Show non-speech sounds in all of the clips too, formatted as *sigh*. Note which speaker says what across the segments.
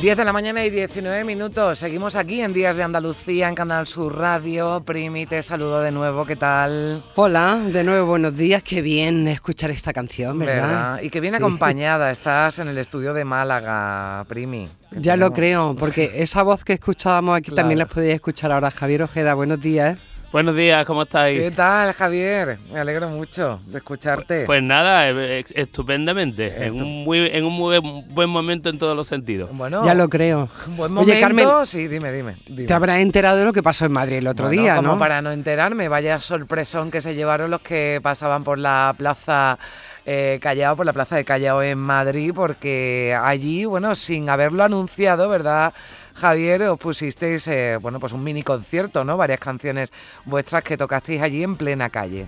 Speaker 1: 10 de la mañana y 19 minutos. Seguimos aquí en Días de Andalucía en Canal Sur Radio. Primi, te saludo de nuevo. ¿Qué tal?
Speaker 2: Hola, de nuevo buenos días. Qué bien escuchar esta canción, ¿verdad?
Speaker 1: Y que viene
Speaker 2: Sí.
Speaker 1: acompañada. Estás en el estudio de Málaga, Primi.
Speaker 2: Ya lo creo, porque *laughs* esa voz que escuchábamos aquí
Speaker 1: Claro.
Speaker 2: también la podéis escuchar ahora. Javier Ojeda, buenos días.
Speaker 3: Buenos días, ¿cómo estáis?
Speaker 1: ¿Qué tal, Javier? Me alegro mucho de escucharte.
Speaker 3: Pues nada, eh, eh, estupendamente. En un, muy, en un muy buen momento en todos los sentidos.
Speaker 1: bueno,
Speaker 2: Ya lo creo.
Speaker 1: un buen
Speaker 2: Oye,
Speaker 1: momento.
Speaker 2: Carmen,
Speaker 1: sí, dime, dime. dime.
Speaker 2: Te habrás enterado de lo que pasó en Madrid el otro
Speaker 1: Bueno,
Speaker 2: día,
Speaker 1: como
Speaker 2: ¿no?
Speaker 1: para no enterarme, vaya sorpresón que se llevaron los que pasaban por la plaza eh, Callao, por la plaza de Callao en Madrid, porque allí, bueno, sin haberlo anunciado, ¿verdad? Javier, os pusisteis, eh, bueno, pues un mini concierto, ¿no? Varias canciones vuestras que tocasteis allí en plena calle.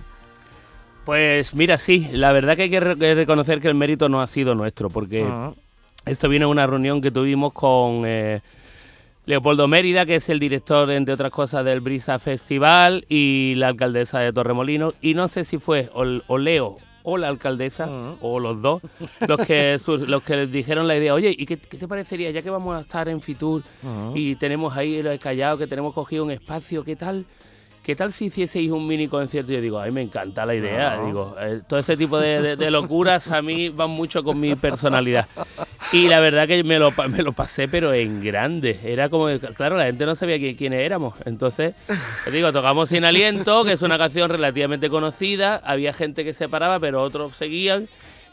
Speaker 3: Pues mira, sí, la verdad que hay que re- que reconocer que el mérito no ha sido nuestro, porque
Speaker 1: Ah,
Speaker 3: esto viene de una reunión que tuvimos con eh, Leopoldo Mérida, que es el director, entre otras cosas, del Brisa Festival, y la alcaldesa de Torremolinos. Y no sé si fue o, o Leo o la alcaldesa, o los dos, los que, los que les dijeron la idea, oye, ¿y qué, qué te parecería, ya que vamos a estar en Fitur y tenemos ahí el Callao, que tenemos cogido un espacio, ¿qué tal? ¿Qué tal si hicieseis un mini concierto? Y yo digo, ay, me encanta la idea.
Speaker 1: No.
Speaker 3: Digo, eh, todo ese tipo de, de- de locuras a mí van mucho con mi personalidad. Y la verdad que me lo, pa- me lo pasé, pero en grande. Era como, claro, la gente no sabía qui- quiénes éramos. Entonces, digo, tocamos Sin Aliento, que es una canción relativamente conocida. Había gente que se paraba, pero otros seguían.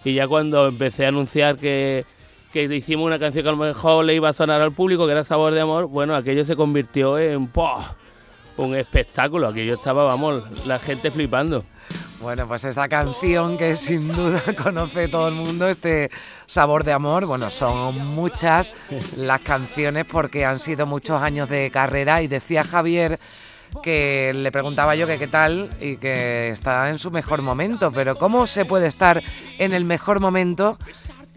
Speaker 3: Y ya cuando empecé a anunciar que, que hicimos una canción que a lo mejor le iba a sonar al público, que era Sabor de Amor, bueno, aquello se convirtió en ¡pah! Un espectáculo. Aquello estaba, vamos, la gente flipando.
Speaker 1: Bueno, pues esta canción que sin duda *laughs* conoce todo el mundo, este sabor de amor, bueno, son muchas las canciones porque han sido muchos años de carrera y decía Javier que le preguntaba yo que qué tal y que está en su mejor momento, pero ¿cómo se puede estar en el mejor momento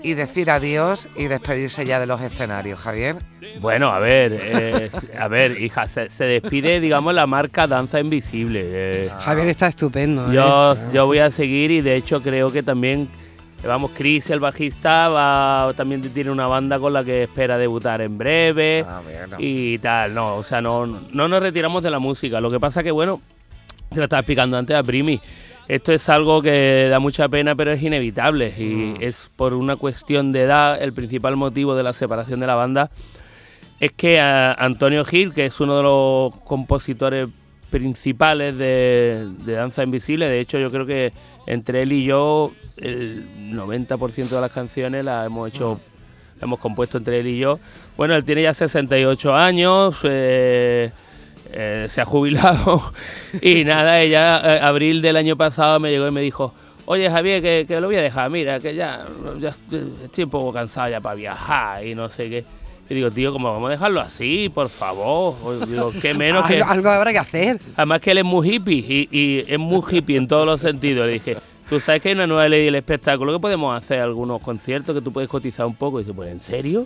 Speaker 1: y decir adiós y despedirse ya de los escenarios, Javier?
Speaker 3: Bueno, a ver, eh, a ver, hija, se, se despide, digamos, la marca Danza Invisible. eh.
Speaker 2: Javier está estupendo. ¿eh?
Speaker 3: Yo, yo voy a seguir y de hecho creo que también, vamos, Chris, el bajista, va, también tiene una banda con la que espera debutar en breve
Speaker 1: Ah, bueno.
Speaker 3: y tal. No, o sea, no, no nos retiramos de la música. Lo que pasa que, bueno, te lo estaba explicando antes a Primi. Esto es algo que da mucha pena, pero es inevitable. Y es por una cuestión de edad. El principal motivo de la separación de la banda es que a Antonio Gil, que es uno de los compositores principales de, de Danza Invisible, de hecho yo creo que entre él y yo el 90% de las canciones las hemos hecho, hemos compuesto entre él y yo. Bueno, él tiene ya 68 años, eh, eh, se ha jubilado *laughs* y nada, ella, eh, abril del año pasado me llegó y me dijo, oye Javier, que, que lo voy a dejar, mira, que ya, ya estoy un poco cansado ya para viajar y no sé qué. Y digo, tío, ¿cómo vamos a dejarlo así, por favor? Digo, qué *laughs* menos que...
Speaker 2: algo, algo habrá que hacer.
Speaker 3: Además que él es muy hippie y, y es muy hippie en todos los sentidos. Le dije, tú sabes que hay una nueva ley del espectáculo que podemos hacer algunos conciertos que tú puedes cotizar un poco. Y dice, pues ¿en serio?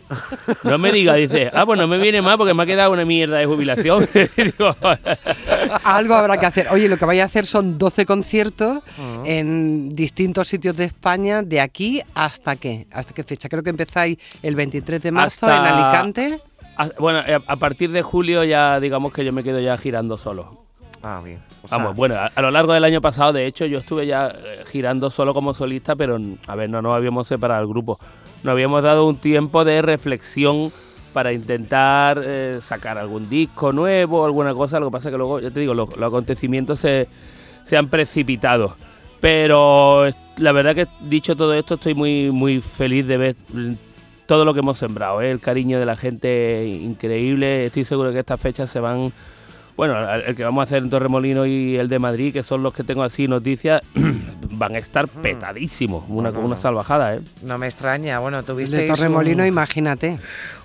Speaker 3: No me digas, dice, ah, pues no me viene mal porque me ha quedado una mierda de jubilación. *laughs* Digo,
Speaker 2: Algo habrá que hacer. Oye, lo que vais a hacer son 12 conciertos en distintos sitios de España, de aquí hasta qué, hasta qué fecha. Creo que empezáis el 23 de marzo
Speaker 3: Hasta-
Speaker 2: en Alicante.
Speaker 3: a- bueno, eh, a partir de julio ya digamos que yo me quedo ya girando solo.
Speaker 1: Ah, bien. Sea,
Speaker 3: Vamos, bueno, a, a lo largo del año pasado, de hecho, yo estuve ya eh, girando solo como solista, pero a ver, no nos habíamos separado el grupo. Nos habíamos dado un tiempo de reflexión para intentar eh, sacar algún disco nuevo, alguna cosa. Lo que pasa es que luego, ya te digo, los, los acontecimientos se, se han precipitado. Pero la verdad que dicho todo esto, estoy muy, muy feliz de ver todo lo que hemos sembrado. ¿eh? El cariño de la gente increíble. Estoy seguro que estas fechas se van Bueno, el que vamos a hacer en Torremolino y el de Madrid, que son los que tengo así noticias, *clears throat* van a estar mm. petadísimos, una, una salvajada, ¿eh?
Speaker 1: No me extraña, bueno, tuviste...
Speaker 2: De Torremolino, imagínate.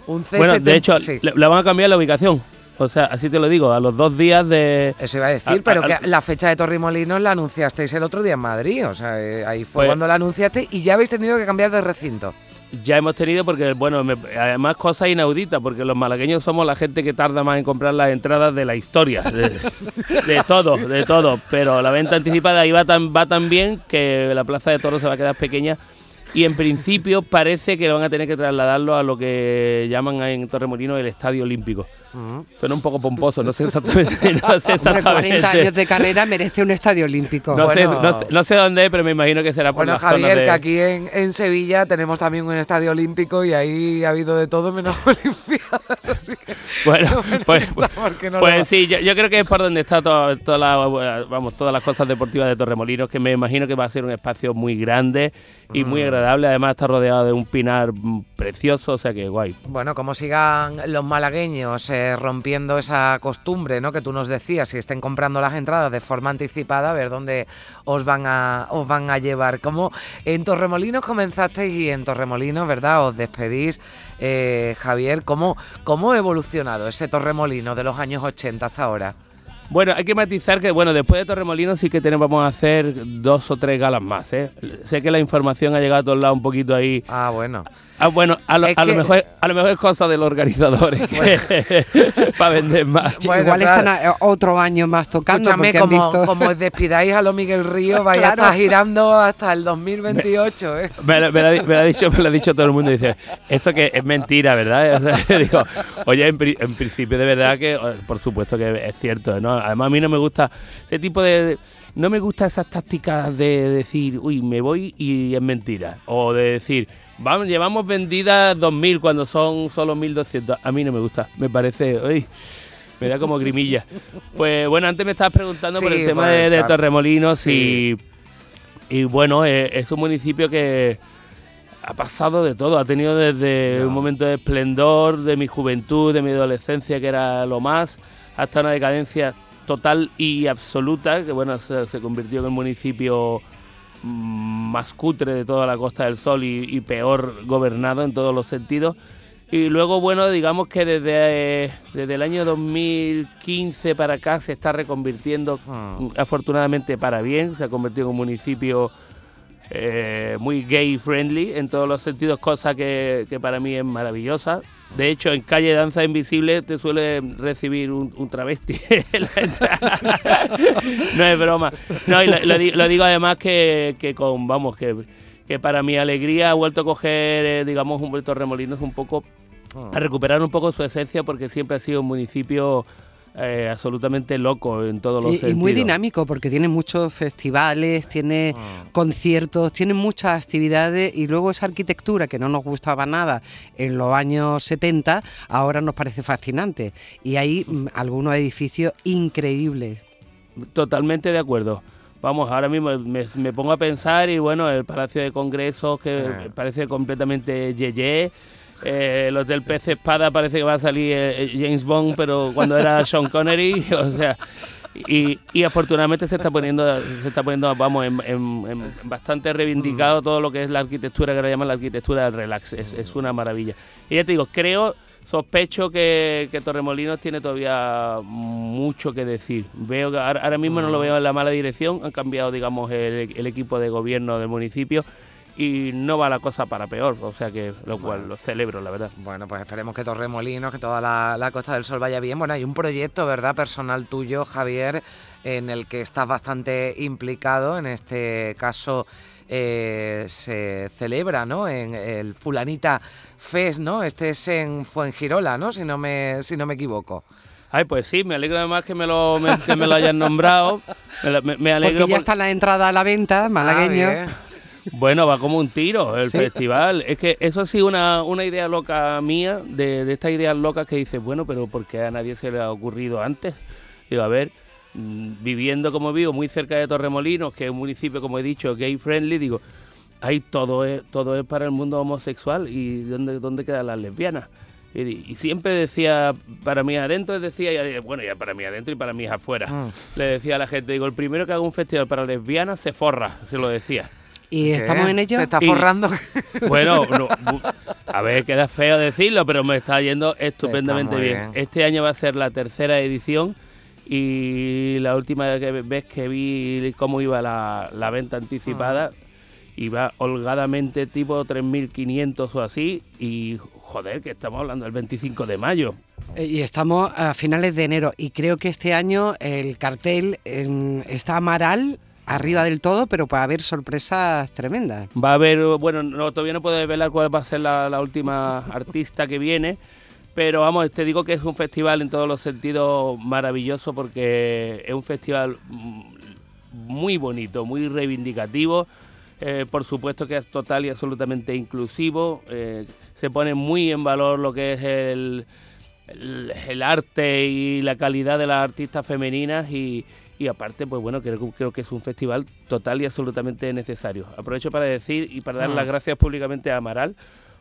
Speaker 3: Un bueno, de hecho, le, van a cambiar la ubicación. O sea, así te lo digo, a los dos días de...
Speaker 1: Eso iba a decir, pero que la fecha de Torremolinos la anunciasteis el otro día en Madrid. O sea, eh, ahí fue pues cuando la anunciaste y ya habéis tenido que cambiar de recinto
Speaker 3: ya hemos tenido, porque, bueno, además cosas inauditas, porque los malagueños somos la gente que tarda más en comprar las entradas de la historia, de, *laughs* todo, de todo. Pero la venta anticipada ahí va tan, va tan bien que la plaza de toros se va a quedar pequeña y en principio parece que van a tener que trasladarlo a lo que llaman en Torremolino el Estadio Olímpico. Suena un poco pomposo, no sé exactamente. *laughs* No sé
Speaker 2: 40 años de carrera merece un estadio olímpico.
Speaker 3: No, sé, no, sé, dónde, pero me imagino que será por
Speaker 1: Bueno, Javier, que aquí en, Sevilla tenemos también un estadio olímpico y ahí ha habido de todo menos *laughs* olimpiadas. Así que
Speaker 3: bueno, pues, pues sí, yo, creo que es por donde está toda, vamos, todas las cosas deportivas de Torremolinos, que me imagino que va a ser un espacio muy grande y muy mm. Además está rodeado de un pinar precioso, o sea que guay.
Speaker 1: Bueno, como sigan los malagueños eh, rompiendo esa costumbre, ¿no? Que tú nos decías, si estén comprando las entradas de forma anticipada, a ver dónde os van a, os van a llevar. Como en Torremolinos comenzasteis y en Torremolinos, ¿verdad? Os despedís, eh, Javier. ¿Cómo, ¿Cómo ha evolucionado ese Torremolino de los años 80 hasta ahora?
Speaker 3: Bueno, hay que matizar que, bueno, después de Torremolinos sí que tenemos, vamos a hacer dos o tres galas más, ¿eh? Sé que la información ha llegado a todos lados un poquito ahí.
Speaker 1: Ah, bueno.
Speaker 3: Ah, bueno, a lo, mejor, a lo mejor es cosa de los organizadores *laughs* para vender más.
Speaker 2: Igual están eh, otro año más tocando.
Speaker 1: Escúchame, como, como despidáis a lo Miguel Río, *laughs* vaya a estar girando hasta el 2028. ¿eh?
Speaker 3: Me, lo, ha dicho, me lo ha dicho todo el mundo. Dice, eso que es mentira, ¿verdad? *laughs* digo, oye, en, principio de verdad que, por supuesto que es cierto. ¿no? Además, a mí no me gusta ese tipo de no me gusta esas tácticas de decir, uy, me voy y es mentira. O de decir, Vamos, llevamos vendidas 2.000 cuando son solo 1.200. A mí no me gusta, me parece... Uy, me da como grimilla. Pues bueno, antes me estabas preguntando por el tema de, Torremolinos y, y bueno, eh, es un municipio que ha pasado de todo, ha tenido desde un momento de esplendor, de mi juventud, de mi adolescencia, que era lo más, hasta una decadencia total y absoluta, que bueno, se, se convirtió en el municipio más cutre de toda la Costa del Sol y, peor gobernado en todos los sentidos. Y luego, bueno, digamos que desde, desde el año 2015 para acá se está reconvirtiendo, ah. afortunadamente para bien, se ha convertido en un municipio eh, muy gay friendly en todos los sentidos, cosa que, para mí es maravillosa. De hecho, en calle Danza Invisible te suele recibir un, travesti. *laughs* no es broma. No, y lo, digo además que, con, vamos, que, que, para mi alegría ha vuelto a coger, eh, digamos, Humberto Remolinos un poco, a recuperar un poco su esencia, porque siempre ha sido un municipio eh, absolutamente loco en todos los sentidos.
Speaker 2: Y muy dinámico porque tiene muchos festivales, tiene ah. conciertos, tiene muchas actividades y luego esa arquitectura que no nos gustaba nada en los años 70, ahora nos parece fascinante. Y hay *laughs* mm, algunos edificios increíbles.
Speaker 3: Totalmente de acuerdo. Vamos, ahora mismo me, pongo a pensar y bueno, el Palacio de Congresos que ah. parece completamente yeye eh, el Hotel Pez Espada parece que va a salir eh, eh, James Bond, pero cuando era Sean Connery, *laughs* o sea, y, afortunadamente se está poniendo, se está poniendo, vamos, en, bastante reivindicado todo lo que es la arquitectura que le llaman la arquitectura del relax, es, una maravilla. Y ya te digo, creo, sospecho que, Torremolinos tiene todavía mucho que decir. Veo que ahora, mismo no lo veo en la mala dirección, han cambiado, digamos, el equipo de gobierno del municipio y no va la cosa para peor, o sea que lo cual lo celebro, la verdad.
Speaker 1: Bueno, pues esperemos que Torremolinos, que toda la, Costa del Sol vaya bien. Bueno, hay un proyecto, ¿verdad?, personal tuyo, Javier, en el que estás bastante implicado, en este caso eh, se celebra, ¿no?, en el Fulanita Fest, ¿no? Este es en Fuengirola, ¿no?, si no me, si no me equivoco.
Speaker 3: Ay, pues sí, me alegro además que me lo, que me lo hayan nombrado. Me, alegro
Speaker 2: Porque ya está la entrada a la venta, malagueño.
Speaker 1: Ah,
Speaker 3: bueno, va como un tiro el festival. Es que eso sí, una, una idea loca mía, de, de estas ideas locas que dices, bueno, pero ¿por qué a nadie se le ha ocurrido antes? Digo, a ver, mm, viviendo como vivo, muy cerca de Torremolinos, que es un municipio, como he dicho, gay friendly, digo, ahí todo es, todo es para el mundo homosexual y ¿dónde, dónde quedan las lesbianas? Y, siempre decía, para mí adentro, decía, bueno, ya para mí adentro y para mí afuera. Mm. Le decía a la gente, digo, el primero que haga un festival para lesbianas se forra, se lo decía.
Speaker 2: ¿Y estamos en ello?
Speaker 1: ¿Te está forrando? *laughs*
Speaker 3: bueno, a ver, queda feo decirlo, pero me está yendo estupendamente bien. Este año va a ser la tercera edición y la última vez que vi cómo iba la, venta anticipada, iba holgadamente tipo 3.500 o así y joder, que estamos hablando del 25 de mayo.
Speaker 2: Eh, y estamos a finales de enero y creo que este año el cartel está Amaral arriba del todo, pero puede haber sorpresas tremendas.
Speaker 3: Va a haber, bueno, no, todavía no puedo desvelar cuál va a ser la, última *laughs* artista que viene, pero vamos, te digo que es un festival en todos los sentidos maravilloso porque es un festival mm, muy bonito, muy reivindicativo. Eh, por supuesto que es total y absolutamente inclusivo. Eh, se pone muy en valor lo que es el, el, arte y la calidad de las artistas femeninas y, y aparte, pues bueno, creo, creo, que es un festival total y absolutamente necesario. Aprovecho para decir y para dar las mm. gracias públicamente a Amaral,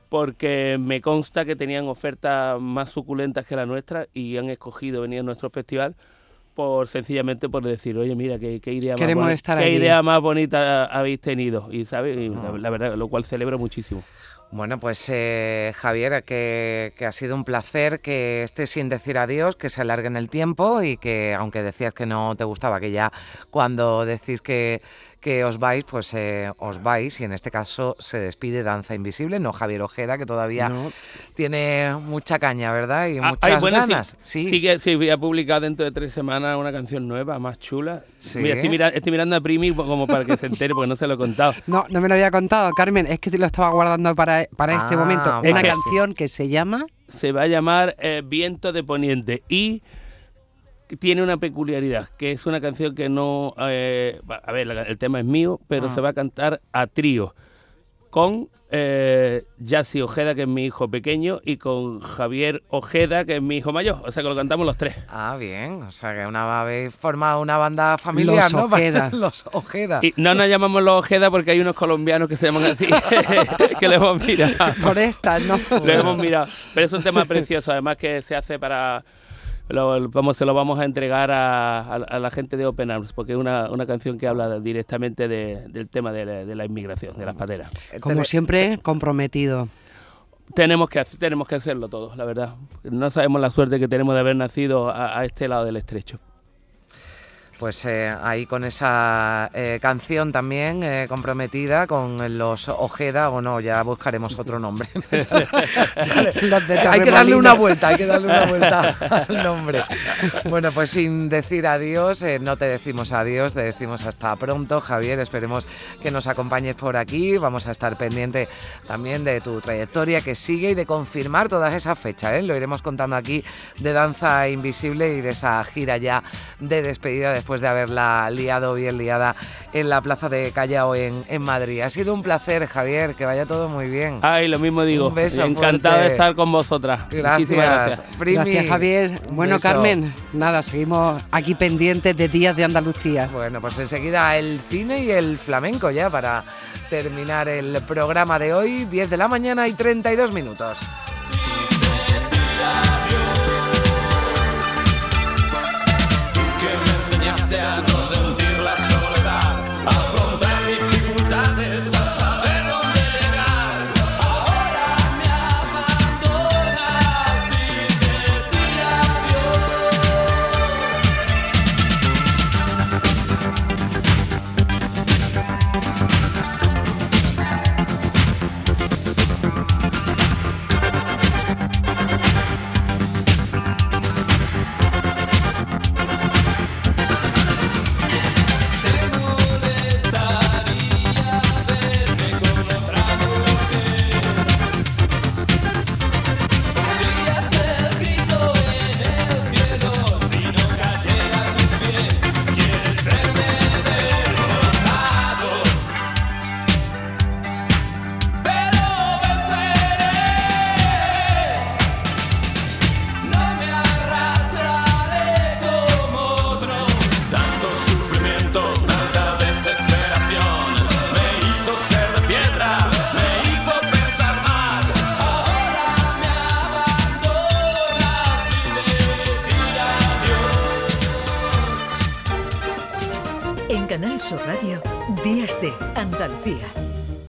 Speaker 3: porque me consta que tenían ofertas más suculentas que la nuestra y han escogido venir a nuestro festival por sencillamente por decir, oye, mira, qué, idea, más bonita, qué idea más bonita habéis tenido. Y, ¿sabes? la, verdad, lo cual celebro muchísimo.
Speaker 1: Bueno, pues eh, Javier, que, ha sido un placer que estés sin decir adiós, que se alargue en el tiempo y que aunque decías que no te gustaba, que ya cuando decís que, que os vais, pues eh, os vais y en este caso se despide Danza Invisible, no Javier Ojeda, que todavía tiene mucha caña, ¿verdad? Y ah, muchas ganas.
Speaker 3: Sí, sí. que sí, voy a publicar dentro de tres semanas una canción nueva, más chula. Mira, estoy, mirando a Primi como para que se entere, porque no se lo he contado. *laughs*
Speaker 2: No, no me lo había contado, Carmen, es que te lo estaba guardando para, para este ah, momento. Una canción que se llama...
Speaker 3: Se va a llamar eh, Viento de Poniente y tiene una peculiaridad, que es una canción que no... Eh, a ver, el tema es mío, pero ah. se va a cantar a trío con eh, Ojeda, que es mi hijo pequeño, y con Javier Ojeda, que es mi hijo mayor. O sea que lo cantamos los tres.
Speaker 1: Ah, bien. O sea que una habéis formado una banda familiar,
Speaker 2: los *laughs* Ojeda.
Speaker 1: los Ojeda.
Speaker 3: Y no nos llamamos los Ojeda porque hay unos colombianos que se llaman así, *laughs* que le hemos mirado.
Speaker 2: Por esta, ¿no?
Speaker 3: Le hemos mirado. Pero es un tema precioso, además que se hace para vamos, se lo vamos a entregar a, la gente de Open Arms, porque es una, canción que habla directamente del tema de la, inmigración, de las pateras.
Speaker 2: Como siempre, comprometido.
Speaker 3: Tenemos que, tenemos que hacerlo todos, la verdad. No sabemos la suerte que tenemos de haber nacido a este lado del estrecho.
Speaker 1: Pues eh, ahí con esa eh, canción también eh, comprometida con los Ojeda, o no, ya buscaremos otro *laughs* nombre. *laughs* hay que darle una vuelta, hay que darle una vuelta *laughs* al nombre. Bueno, pues sin decir adiós, no te decimos adiós, te decimos hasta pronto, Javier. Esperemos que nos acompañes por aquí. Vamos a estar pendiente también de tu trayectoria que sigue y de confirmar todas esas fechas. Lo iremos contando aquí de Danza Invisible y de esa gira ya de despedida después después de haberla liado bien liada en la plaza de Callao en, en Madrid. Ha sido un placer, Javier, que vaya todo muy bien.
Speaker 3: Ay, lo mismo digo. Un beso Encantado de estar con vosotras.
Speaker 1: Gracias. Gracias.
Speaker 2: gracias, Javier. Bueno, Carmen, nada, seguimos aquí pendientes de Días de Andalucía.
Speaker 1: Bueno, pues enseguida el cine y el flamenco ya para terminar el programa de hoy, 10 de la mañana y 32 minutos.
Speaker 4: En Canal Sur